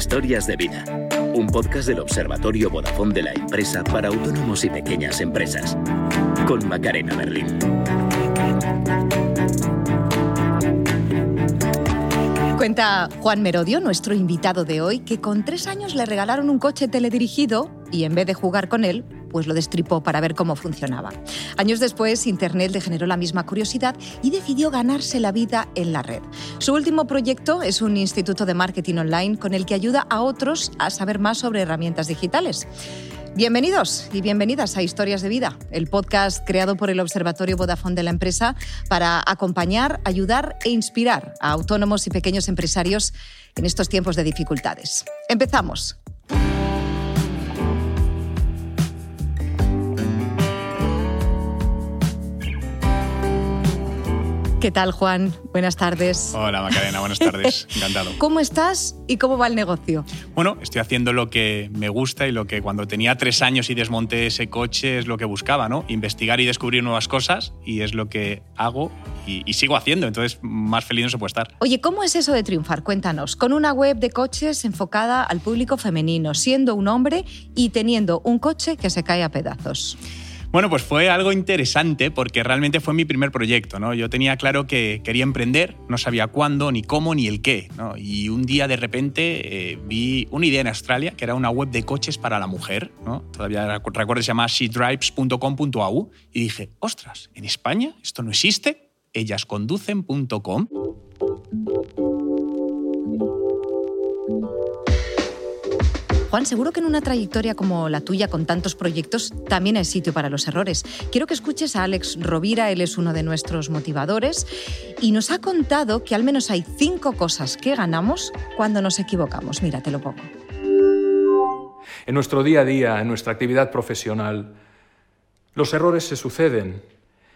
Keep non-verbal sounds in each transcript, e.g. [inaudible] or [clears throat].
Historias de vida. Un podcast del Observatorio Vodafone de la empresa para autónomos y pequeñas empresas. Con Macarena Berlín. Cuenta Juan Merodio, nuestro invitado de hoy, que con tres años le regalaron un coche teledirigido y en vez de jugar con él, pues lo destripó para ver cómo funcionaba. Años después, Internet le generó la misma curiosidad y decidió ganarse la vida en la red. Su último proyecto es un instituto de marketing online con el que ayuda a otros a saber más sobre herramientas digitales. Bienvenidos y bienvenidas a Historias de Vida, el podcast creado por el Observatorio Vodafone de la empresa para acompañar, ayudar e inspirar a autónomos y pequeños empresarios en estos tiempos de dificultades. Empezamos. ¿Qué tal, Juan? Buenas tardes. Hola, Macarena, buenas tardes. [laughs] Encantado. ¿Cómo estás y cómo va el negocio? Bueno, estoy haciendo lo que me gusta y lo que cuando tenía tres años y desmonté ese coche es lo que buscaba, ¿no? Investigar y descubrir nuevas cosas y es lo que hago y, y sigo haciendo. Entonces, más feliz no se puede estar. Oye, ¿cómo es eso de triunfar? Cuéntanos. Con una web de coches enfocada al público femenino, siendo un hombre y teniendo un coche que se cae a pedazos. Bueno, pues fue algo interesante porque realmente fue mi primer proyecto. ¿no? Yo tenía claro que quería emprender, no sabía cuándo, ni cómo, ni el qué. ¿no? Y un día de repente eh, vi una idea en Australia que era una web de coches para la mujer. ¿no? Todavía recuerdo, se llama shedrives.com.au y dije, ostras, ¿en España esto no existe? Ellasconducen.com. Juan, seguro que en una trayectoria como la tuya, con tantos proyectos, también hay sitio para los errores. Quiero que escuches a Alex Rovira, él es uno de nuestros motivadores, y nos ha contado que al menos hay cinco cosas que ganamos cuando nos equivocamos. Mira, te lo pongo. En nuestro día a día, en nuestra actividad profesional, los errores se suceden.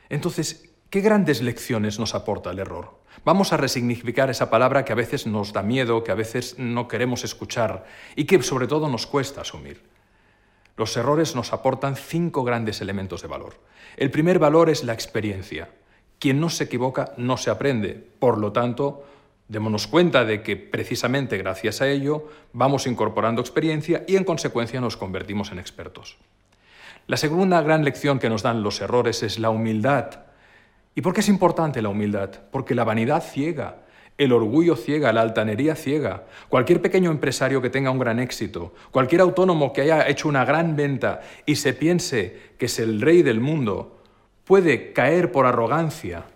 Entonces, ¿qué grandes lecciones nos aporta el error? Vamos a resignificar esa palabra que a veces nos da miedo, que a veces no queremos escuchar y que sobre todo nos cuesta asumir. Los errores nos aportan cinco grandes elementos de valor. El primer valor es la experiencia. Quien no se equivoca no se aprende. Por lo tanto, démonos cuenta de que precisamente gracias a ello vamos incorporando experiencia y en consecuencia nos convertimos en expertos. La segunda gran lección que nos dan los errores es la humildad. ¿Y por qué es importante la humildad? Porque la vanidad ciega, el orgullo ciega, la altanería ciega. Cualquier pequeño empresario que tenga un gran éxito, cualquier autónomo que haya hecho una gran venta y se piense que es el rey del mundo, puede caer por arrogancia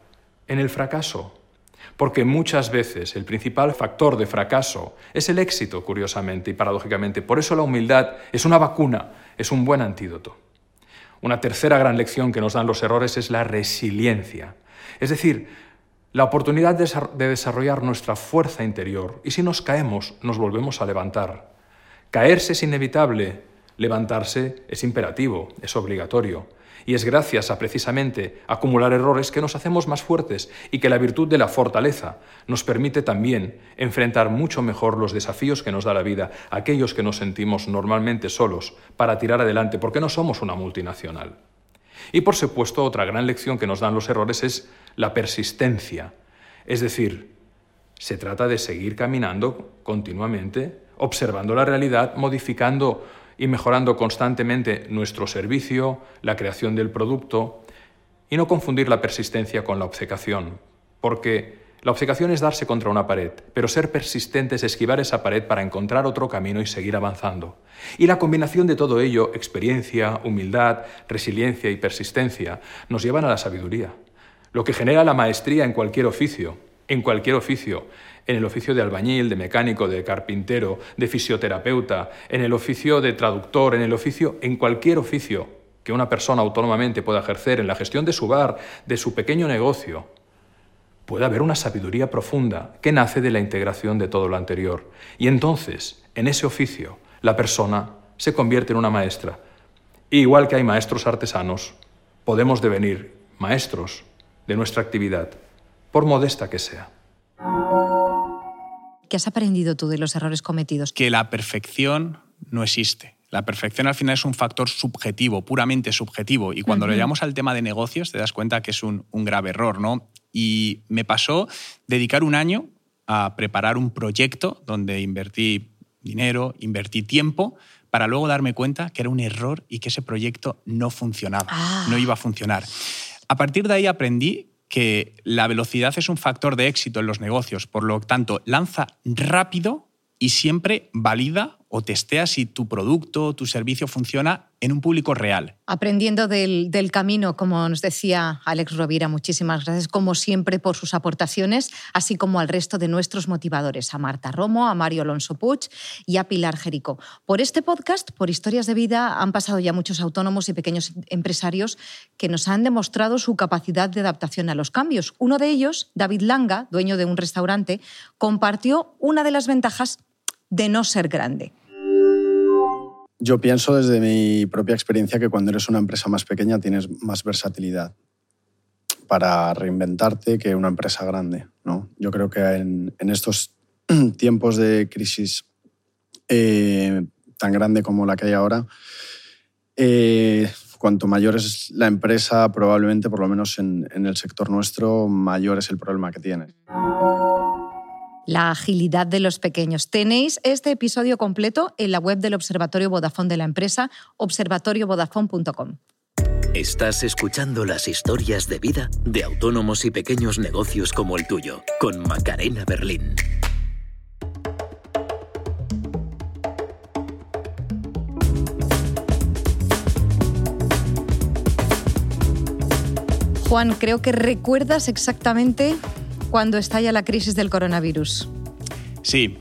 en el fracaso. Porque muchas veces el principal factor de fracaso es el éxito, curiosamente y paradójicamente. Por eso la humildad es una vacuna, es un buen antídoto. Una tercera gran lección que nos dan los errores es la resiliencia. Es decir, la oportunidad de desarrollar nuestra fuerza interior. Y si nos caemos, nos volvemos a levantar. Caerse es inevitable, levantarse es imperativo, es obligatorio. Y es gracias a precisamente acumular errores que nos hacemos más fuertes y que la virtud de la fortaleza nos permite también enfrentar mucho mejor los desafíos que nos da la vida, aquellos que nos sentimos normalmente solos, para tirar adelante, porque no somos una multinacional. Y por supuesto, otra gran lección que nos dan los errores es la persistencia. Es decir, se trata de seguir caminando continuamente, observando la realidad, modificando y mejorando constantemente nuestro servicio, la creación del producto, y no confundir la persistencia con la obcecación, porque la obcecación es darse contra una pared, pero ser persistente es esquivar esa pared para encontrar otro camino y seguir avanzando. Y la combinación de todo ello, experiencia, humildad, resiliencia y persistencia, nos llevan a la sabiduría, lo que genera la maestría en cualquier oficio, en cualquier oficio, en el oficio de albañil, de mecánico, de carpintero, de fisioterapeuta, en el oficio de traductor, en el oficio, en cualquier oficio que una persona autónomamente pueda ejercer en la gestión de su bar, de su pequeño negocio, puede haber una sabiduría profunda que nace de la integración de todo lo anterior. Y entonces, en ese oficio, la persona se convierte en una maestra. igual que hay maestros artesanos, podemos devenir maestros de nuestra actividad, por modesta que sea. ¿Qué has aprendido tú de los errores cometidos? Que la perfección no existe. La perfección al final es un factor subjetivo, puramente subjetivo. Y cuando lo llevamos al tema de negocios, te das cuenta que es un, un grave error, ¿no? Y me pasó dedicar un año a preparar un proyecto donde invertí dinero, invertí tiempo, para luego darme cuenta que era un error y que ese proyecto no funcionaba, Ah. no iba a funcionar. A partir de ahí aprendí que la velocidad es un factor de éxito en los negocios, por lo tanto, lanza rápido y siempre valida o testea si tu producto o tu servicio funciona en un público real. Aprendiendo del, del camino, como nos decía Alex Rovira, muchísimas gracias como siempre por sus aportaciones, así como al resto de nuestros motivadores, a Marta Romo, a Mario Alonso Puig y a Pilar Jerico. Por este podcast, por historias de vida, han pasado ya muchos autónomos y pequeños empresarios que nos han demostrado su capacidad de adaptación a los cambios. Uno de ellos, David Langa, dueño de un restaurante, compartió una de las ventajas de no ser grande. Yo pienso desde mi propia experiencia que cuando eres una empresa más pequeña tienes más versatilidad para reinventarte que una empresa grande. ¿no? Yo creo que en, estos [clears throat] tiempos de crisis eh, tan grande como la que hay ahora, eh, cuanto mayor es la empresa, probablemente, por lo menos en, en el sector nuestro, mayor es el problema que tienes. La agilidad de los pequeños. Tenéis este episodio completo en la web del Observatorio Vodafone de la empresa, observatoriovodafone.com. Estás escuchando las historias de vida de autónomos y pequeños negocios como el tuyo, con Macarena Berlín. Juan, creo que recuerdas exactamente cuando estalla la crisis del coronavirus. Sí.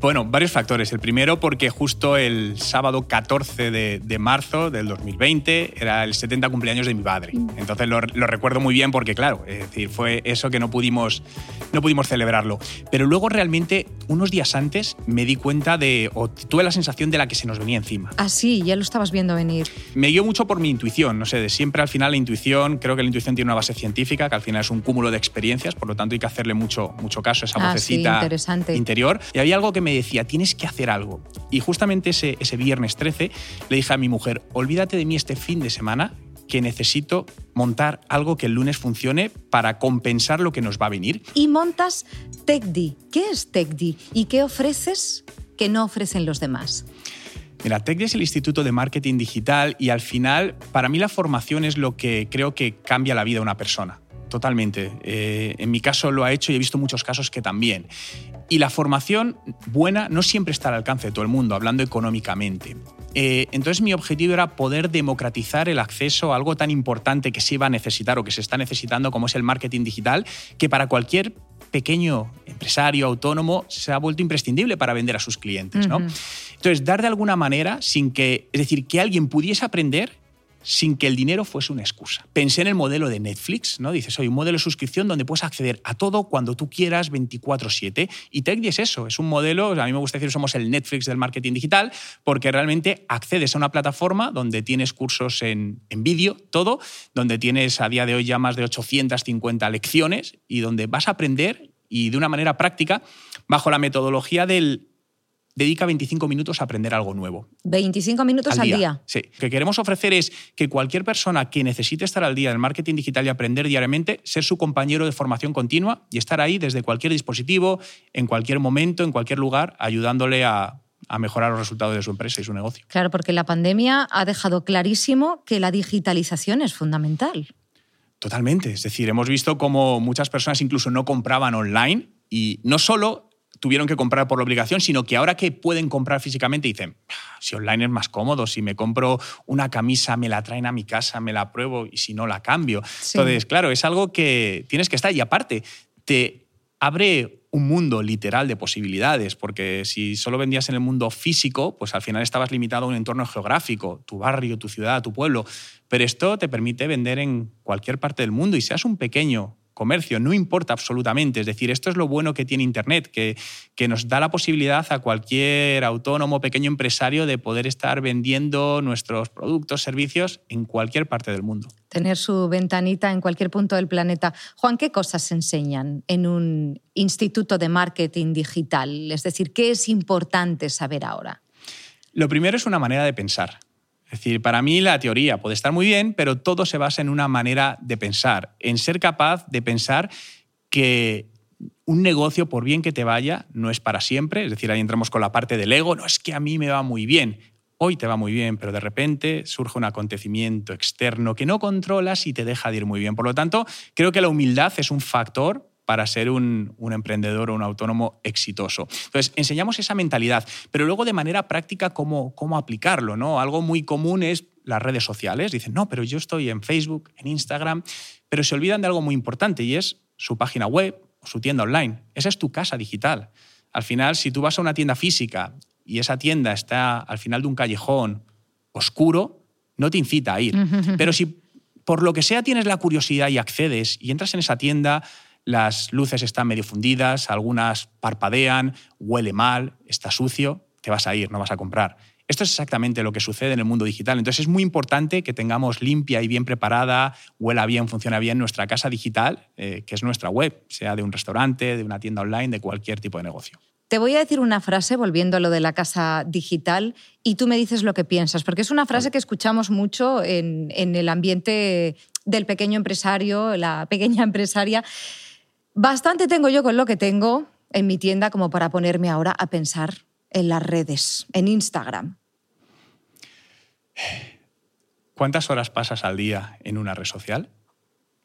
Bueno, varios factores. El primero porque justo el sábado 14 de, de marzo del 2020 era el 70 cumpleaños de mi padre. Entonces lo, lo, recuerdo muy bien porque, claro, es decir, fue eso que no pudimos, no pudimos celebrarlo. Pero luego realmente, unos días antes, me di cuenta de, o tuve la sensación de la que se nos venía encima. Ah, sí, ya lo estabas viendo venir. Me guió mucho por mi intuición, no sé, de siempre al final la intuición, creo que la intuición tiene una base científica, que al final es un cúmulo de experiencias, por lo tanto hay que hacerle mucho, mucho caso a esa ah, vocecita sí, interesante. interior. Y había algo que me decía, tienes que hacer algo. Y justamente ese, ese viernes 13 le dije a mi mujer, olvídate de mí este fin de semana, que necesito montar algo que el lunes funcione para compensar lo que nos va a venir. Y montas TechD. ¿Qué es TechD? ¿Y qué ofreces que no ofrecen los demás? Mira, TechD es el Instituto de Marketing Digital y al final, para mí la formación es lo que creo que cambia la vida de una persona. Totalmente. Eh, en mi caso lo ha hecho y he visto muchos casos que también. Y la formación buena no siempre está al alcance de todo el mundo, hablando económicamente. Eh, entonces mi objetivo era poder democratizar el acceso a algo tan importante que se iba a necesitar o que se está necesitando como es el marketing digital, que para cualquier pequeño empresario autónomo se ha vuelto imprescindible para vender a sus clientes. ¿no? Uh -huh. Entonces, dar de alguna manera sin que, es decir, que alguien pudiese aprender sin que el dinero fuese una excusa. Pensé en el modelo de Netflix, ¿no? Dices, oye, un modelo de suscripción donde puedes acceder a todo cuando tú quieras 24/7. Y TechD es eso, es un modelo, a mí me gusta decir, somos el Netflix del marketing digital, porque realmente accedes a una plataforma donde tienes cursos en, en vídeo, todo, donde tienes a día de hoy ya más de 850 lecciones y donde vas a aprender y de una manera práctica bajo la metodología del dedica 25 minutos a aprender algo nuevo. 25 minutos al, al día. día. Sí. Lo que queremos ofrecer es que cualquier persona que necesite estar al día del marketing digital y aprender diariamente, ser su compañero de formación continua y estar ahí desde cualquier dispositivo, en cualquier momento, en cualquier lugar, ayudándole a, a mejorar los resultados de su empresa y su negocio. Claro, porque la pandemia ha dejado clarísimo que la digitalización es fundamental. Totalmente. Es decir, hemos visto cómo muchas personas incluso no compraban online y no solo tuvieron que comprar por la obligación, sino que ahora que pueden comprar físicamente dicen, si online es más cómodo, si me compro una camisa, me la traen a mi casa, me la pruebo y si no la cambio. Sí. Entonces, claro, es algo que tienes que estar y aparte te abre un mundo literal de posibilidades, porque si solo vendías en el mundo físico, pues al final estabas limitado a un entorno geográfico, tu barrio, tu ciudad, tu pueblo, pero esto te permite vender en cualquier parte del mundo y seas un pequeño comercio, no importa absolutamente. Es decir, esto es lo bueno que tiene Internet, que, que nos da la posibilidad a cualquier autónomo, pequeño empresario de poder estar vendiendo nuestros productos, servicios en cualquier parte del mundo. Tener su ventanita en cualquier punto del planeta. Juan, ¿qué cosas se enseñan en un instituto de marketing digital? Es decir, ¿qué es importante saber ahora? Lo primero es una manera de pensar. Es decir, para mí la teoría puede estar muy bien, pero todo se basa en una manera de pensar, en ser capaz de pensar que un negocio, por bien que te vaya, no es para siempre. Es decir, ahí entramos con la parte del ego, no es que a mí me va muy bien. Hoy te va muy bien, pero de repente surge un acontecimiento externo que no controlas y te deja de ir muy bien. Por lo tanto, creo que la humildad es un factor para ser un, emprendedor o un autónomo exitoso. Entonces, enseñamos esa mentalidad, pero luego de manera práctica cómo, cómo aplicarlo. ¿no? Algo muy común es las redes sociales. Dicen, no, pero yo estoy en Facebook, en Instagram, pero se olvidan de algo muy importante y es su página web o su tienda online. Esa es tu casa digital. Al final, si tú vas a una tienda física y esa tienda está al final de un callejón oscuro, no te incita a ir. Pero si por lo que sea tienes la curiosidad y accedes y entras en esa tienda, las luces están medio fundidas, algunas parpadean, huele mal, está sucio, te vas a ir, no vas a comprar. Esto es exactamente lo que sucede en el mundo digital. Entonces es muy importante que tengamos limpia y bien preparada, huela bien, funciona bien nuestra casa digital, eh, que es nuestra web, sea de un restaurante, de una tienda online, de cualquier tipo de negocio. Te voy a decir una frase volviendo a lo de la casa digital y tú me dices lo que piensas, porque es una frase que escuchamos mucho en, en el ambiente del pequeño empresario, la pequeña [laughs] empresaria. Bastante tengo yo con lo que tengo en mi tienda como para ponerme ahora a pensar en las redes, en Instagram. ¿Cuántas horas pasas al día en una red social?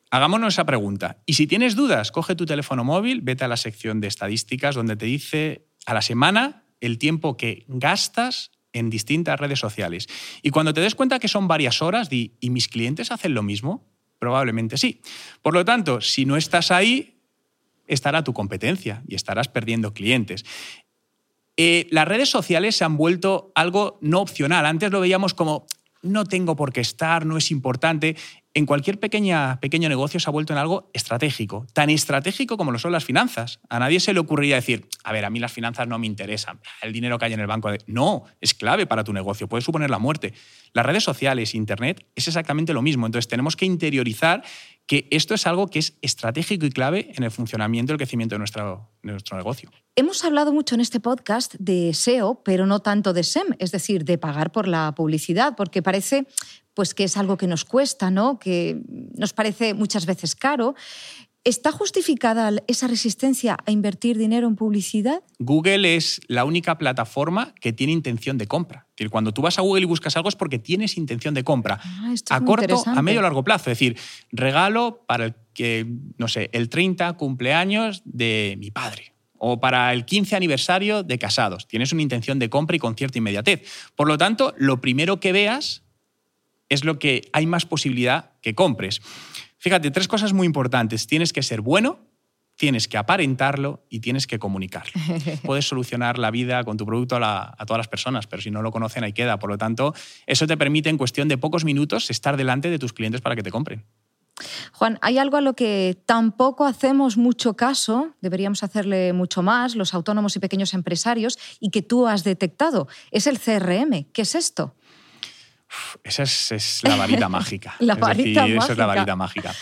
Hagámonos esa pregunta. Y si tienes dudas, coge tu teléfono móvil, vete a la sección de estadísticas donde te dice a la semana el tiempo que gastas en distintas redes sociales. Y cuando te des cuenta que son varias horas, di, ¿y mis clientes hacen lo mismo? Probablemente sí. Por lo tanto, si no estás ahí, estará tu competencia y estarás perdiendo clientes. Eh, las redes sociales se han vuelto algo no opcional. Antes lo veíamos como no tengo por qué estar, no es importante. En cualquier pequeño negocio se ha vuelto en algo estratégico, tan estratégico como lo son las finanzas. A nadie se le ocurriría decir, a ver, a mí las finanzas no me interesan, el dinero que hay en el banco. No, es clave para tu negocio, puede suponer la muerte. Las redes sociales, Internet, es exactamente lo mismo. Entonces tenemos que interiorizar que esto es algo que es estratégico y clave en el funcionamiento y el crecimiento de nuestro, nuestro negocio. Hemos hablado mucho en este podcast de SEO, pero no tanto de SEM, es decir, de pagar por la publicidad, porque parece pues, que es algo que nos cuesta, ¿no? que nos parece muchas veces caro. ¿Está justificada esa resistencia a invertir dinero en publicidad? Google es la única plataforma que tiene intención de compra. Es decir, cuando tú vas a Google y buscas algo es porque tienes intención de compra. Ah, a corto, a medio o largo plazo. Es decir, regalo para el que, no sé, el 30 cumpleaños de mi padre o para el 15 aniversario de casados. Tienes una intención de compra y con cierta inmediatez. Por lo tanto, lo primero que veas es lo que hay más posibilidad que compres. Fíjate, tres cosas muy importantes. Tienes que ser bueno, tienes que aparentarlo y tienes que comunicarlo. [laughs] Puedes solucionar la vida con tu producto a, todas las personas, pero si no lo conocen ahí queda. Por lo tanto, eso te permite en cuestión de pocos minutos estar delante de tus clientes para que te compren. Juan, hay algo a lo que tampoco hacemos mucho caso, deberíamos hacerle mucho más, los autónomos y pequeños empresarios, y que tú has detectado. Es el CRM. ¿Qué es esto? Esa es, la varita mágica. [laughs] la varita mágica. Esa es la varita mágica.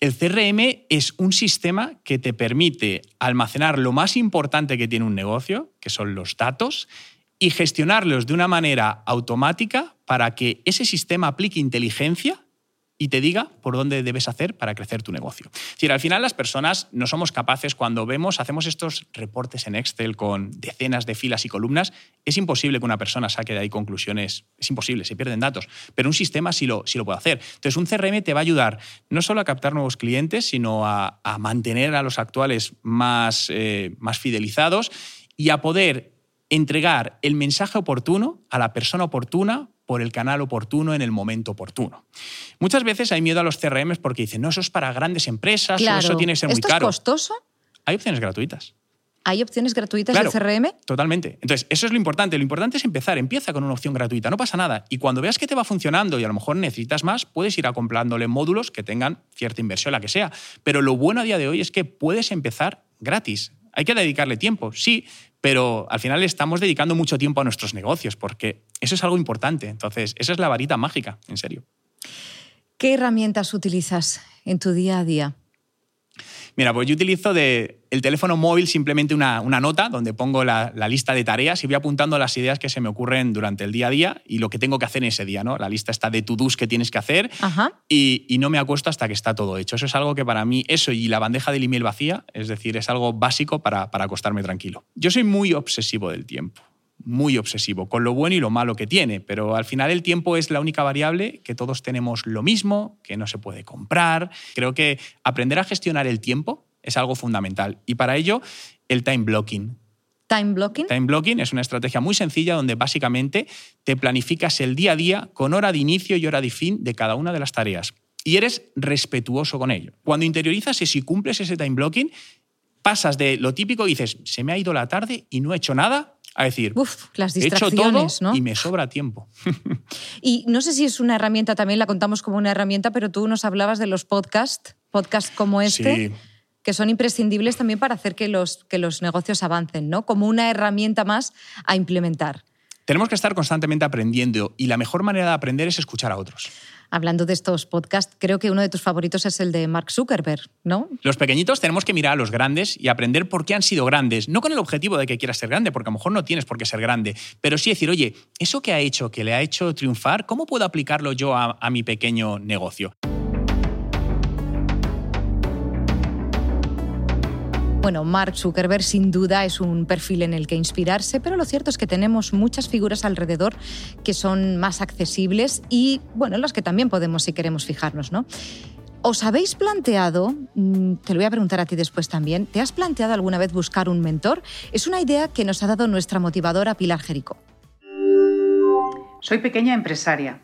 El CRM es un sistema que te permite almacenar lo más importante que tiene un negocio, que son los datos, y gestionarlos de una manera automática para que ese sistema aplique inteligencia y te diga por dónde debes hacer para crecer tu negocio. Es al final las personas no somos capaces, cuando vemos, hacemos estos reportes en Excel con decenas de filas y columnas, es imposible que una persona saque de ahí conclusiones, es imposible, se pierden datos, pero un sistema sí lo, sí lo puede hacer. Entonces, un CRM te va a ayudar no solo a captar nuevos clientes, sino a, mantener a los actuales más, eh, más fidelizados y a poder entregar el mensaje oportuno a la persona oportuna por el canal oportuno en el momento oportuno. Muchas veces hay miedo a los CRM porque dicen, no, eso es para grandes empresas, o eso tiene que ser muy ¿Esto caro. ¿Es costoso? Hay opciones gratuitas. ¿Hay opciones gratuitas Claro, de CRM? Totalmente. Entonces, eso es lo importante. Lo importante es empezar. Empieza con una opción gratuita, no pasa nada. Y cuando veas que te va funcionando y a lo mejor necesitas más, puedes ir acomplándole módulos que tengan cierta inversión, la que sea. Pero lo bueno a día de hoy es que puedes empezar gratis. Hay que dedicarle tiempo, sí, pero al final estamos dedicando mucho tiempo a nuestros negocios, porque eso es algo importante. Entonces, esa es la varita mágica, en serio. ¿Qué herramientas utilizas en tu día a día? Mira, pues yo utilizo de el teléfono móvil simplemente una, una nota donde pongo la, la lista de tareas y voy apuntando las ideas que se me ocurren durante el día a día y lo que tengo que hacer en ese día, ¿no? La lista está de to-dos que tienes que hacer y, y no me acuesto hasta que está todo hecho. Eso es algo que para mí, eso y la bandeja del email vacía, es decir, es algo básico para, para acostarme tranquilo. Yo soy muy obsesivo del tiempo muy obsesivo, con lo bueno y lo malo que tiene, pero al final el tiempo es la única variable que todos tenemos lo mismo, que no se puede comprar. Creo que aprender a gestionar el tiempo es algo fundamental y para ello el time blocking. Time blocking. Time blocking es una estrategia muy sencilla donde básicamente te planificas el día a día con hora de inicio y hora de fin de cada una de las tareas y eres respetuoso con ello. Cuando interiorizas eso y cumples ese time blocking, pasas de lo típico y dices, se me ha ido la tarde y no he hecho nada, a decir, Uf, las he hecho todo distracciones, ¿no? y me sobra tiempo. [laughs] Y no sé si es una herramienta, también la contamos como una herramienta, pero tú nos hablabas de los podcasts, podcasts como este, Sí. que son imprescindibles también para hacer que los, que los negocios avancen, ¿no? Como una herramienta más a implementar. Tenemos que estar constantemente aprendiendo y la mejor manera de aprender es escuchar a otros. Hablando de estos podcasts, creo que uno de tus favoritos es el de Mark Zuckerberg, ¿no? Los pequeñitos tenemos que mirar a los grandes y aprender por qué han sido grandes. No con el objetivo de que quieras ser grande, porque a lo mejor no tienes por qué ser grande, pero sí decir, oye, eso que ha hecho, que le ha hecho triunfar, ¿cómo puedo aplicarlo yo a, mi pequeño negocio? Bueno, Mark Zuckerberg sin duda es un perfil en el que inspirarse, pero lo cierto es que tenemos muchas figuras alrededor que son más accesibles y, bueno, en las que también podemos, si queremos, fijarnos, ¿no? ¿Os habéis planteado, mm, te lo voy a preguntar a ti después también, ¿te has planteado alguna vez buscar un mentor? Es una idea que nos ha dado nuestra motivadora Pilar Jerico. Soy pequeña empresaria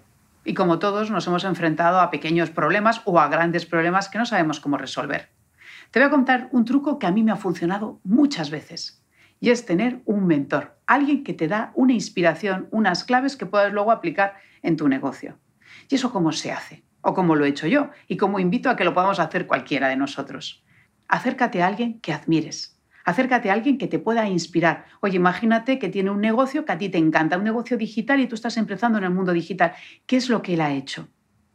y como todos nos hemos enfrentado a pequeños problemas o a grandes problemas que no sabemos cómo resolver. Te voy a contar un truco que a mí me ha funcionado muchas veces y es tener un mentor, alguien que te da una inspiración, unas claves que puedas luego aplicar en tu negocio. ¿Y eso cómo se hace? O cómo lo he hecho yo y cómo invito a que lo podamos hacer cualquiera de nosotros. Acércate a alguien que admires. Acércate a alguien que te pueda inspirar. Oye, imagínate que tiene un negocio que a ti te encanta, un negocio digital y tú estás empezando en el mundo digital. ¿Qué es lo que él ha hecho?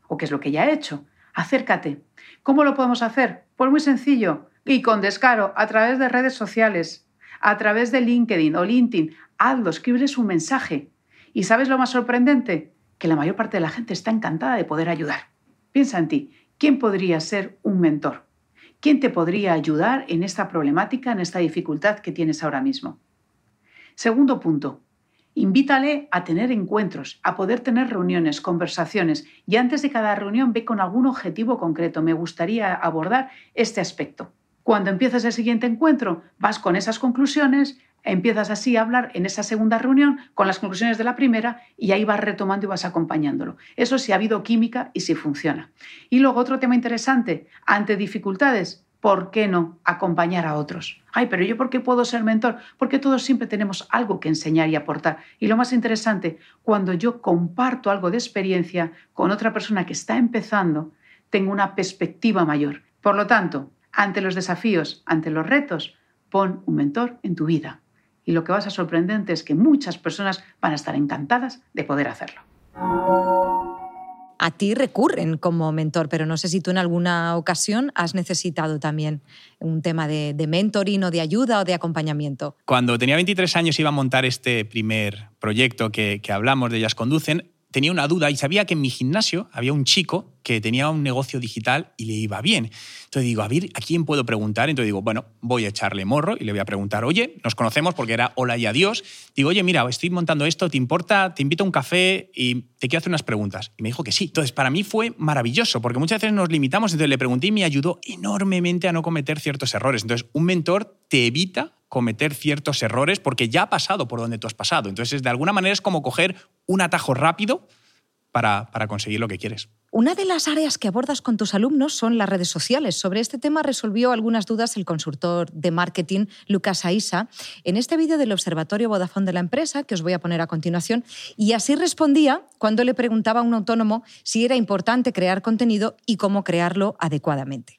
¿O qué es lo que ella ha hecho? Acércate. ¿Cómo lo podemos hacer? Pues muy sencillo y con descaro, a través de redes sociales, a través de LinkedIn o LinkedIn. Hazlo, escríbeles un mensaje. ¿Y sabes lo más sorprendente? Que la mayor parte de la gente está encantada de poder ayudar. Piensa en ti. ¿Quién podría ser un mentor? ¿Quién te podría ayudar en esta problemática, en esta dificultad que tienes ahora mismo? Segundo punto, invítale a tener encuentros, a poder tener reuniones, conversaciones y antes de cada reunión ve con algún objetivo concreto. Me gustaría abordar este aspecto. Cuando empiezas el siguiente encuentro, vas con esas conclusiones, empiezas así a hablar en esa segunda reunión con las conclusiones de la primera y ahí vas retomando y vas acompañándolo. Eso si ha habido química y si funciona. Y luego otro tema interesante, ante dificultades, ¿por qué no acompañar a otros? Ay, pero yo ¿por qué puedo ser mentor? Porque todos siempre tenemos algo que enseñar y aportar. Y lo más interesante, cuando yo comparto algo de experiencia con otra persona que está empezando, tengo una perspectiva mayor. Por lo tanto, ante los desafíos, ante los retos, pon un mentor en tu vida. Y lo que vas a sorprendente es que muchas personas van a estar encantadas de poder hacerlo. A ti recurren como mentor, pero no sé si tú en alguna ocasión has necesitado también un tema de, mentoring o de ayuda o de acompañamiento. Cuando tenía 23 años iba a montar este primer proyecto que, que hablamos de Ellas Conducen, tenía una duda y sabía que en mi gimnasio había un chico que tenía un negocio digital y le iba bien. Entonces digo, a ver, ¿a quién puedo preguntar? Entonces digo, bueno, voy a echarle morro y le voy a preguntar, oye, nos conocemos porque era hola y adiós. Digo, oye, mira, estoy montando esto, ¿te importa? Te invito a un café y te quiero hacer unas preguntas. Y me dijo que sí. Entonces, para mí fue maravilloso porque muchas veces nos limitamos, entonces le pregunté y me ayudó enormemente a no cometer ciertos errores. Entonces, un mentor te evita cometer ciertos errores porque ya ha pasado por donde tú has pasado. Entonces, de alguna manera es como coger un atajo rápido para, para conseguir lo que quieres. Una de las áreas que abordas con tus alumnos son las redes sociales. Sobre este tema resolvió algunas dudas el consultor de marketing Lucas Aisa en este vídeo del Observatorio Vodafone de la empresa, que os voy a poner a continuación, y así respondía cuando le preguntaba a un autónomo si era importante crear contenido y cómo crearlo adecuadamente.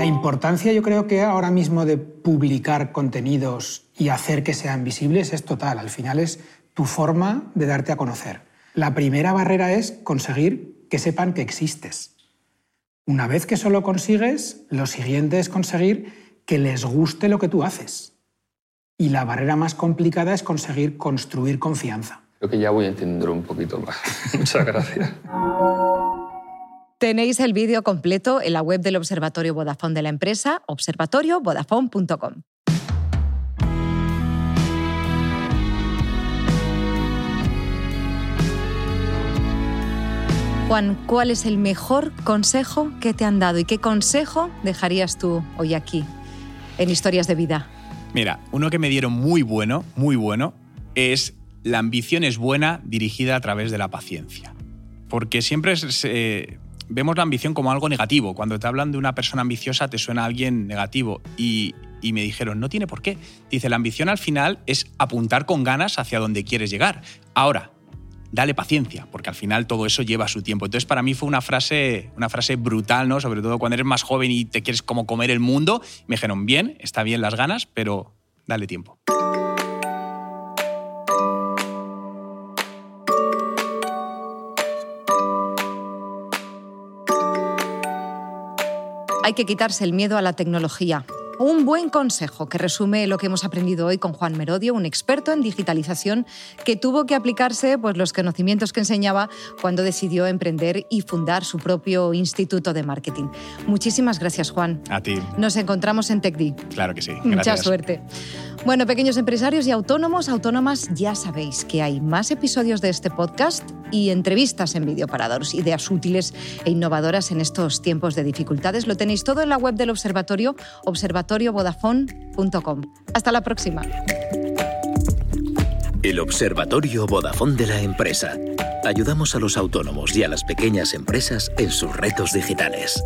La importancia yo creo que ahora mismo de publicar contenidos y hacer que sean visibles es total. Al final es tu forma de darte a conocer. La primera barrera es conseguir que sepan que existes. Una vez que eso lo consigues, lo siguiente es conseguir que les guste lo que tú haces. Y la barrera más complicada es conseguir construir confianza. Creo que ya voy a entender un poquito más. [laughs] Muchas gracias. Tenéis el vídeo completo en la web del Observatorio Vodafone de la empresa, observatoriovodafone.com. Juan, ¿cuál es el mejor consejo que te han dado y qué consejo dejarías tú hoy aquí en Historias de Vida? Mira, uno que me dieron muy bueno, muy bueno, es la ambición es buena dirigida a través de la paciencia. Porque siempre vemos la ambición como algo negativo. Cuando te hablan de una persona ambiciosa te suena a alguien negativo. Y, y me dijeron, no tiene por qué. Dice, la ambición al final es apuntar con ganas hacia donde quieres llegar. Ahora, dale paciencia, porque al final todo eso lleva su tiempo. Entonces, para mí fue una frase, una frase brutal, ¿no? Sobre todo cuando eres más joven y te quieres como comer el mundo. Me dijeron, bien, está bien las ganas, pero dale tiempo. Hay que quitarse el miedo a la tecnología. Un buen consejo que resume lo que hemos aprendido hoy con Juan Merodio, un experto en digitalización que tuvo que aplicarse pues, los conocimientos que enseñaba cuando decidió emprender y fundar su propio instituto de marketing. Muchísimas gracias, Juan. A ti. Nos encontramos en TechD. Claro que sí. Mucha suerte. Bueno, pequeños empresarios y autónomos, autónomas, ya sabéis que hay más episodios de este podcast y entrevistas en vídeo para daros ideas útiles e innovadoras en estos tiempos de dificultades. Lo tenéis todo en la web del observatorio, Hasta la próxima. El Observatorio Vodafone de la empresa. Ayudamos a los autónomos y a las pequeñas empresas en sus retos digitales.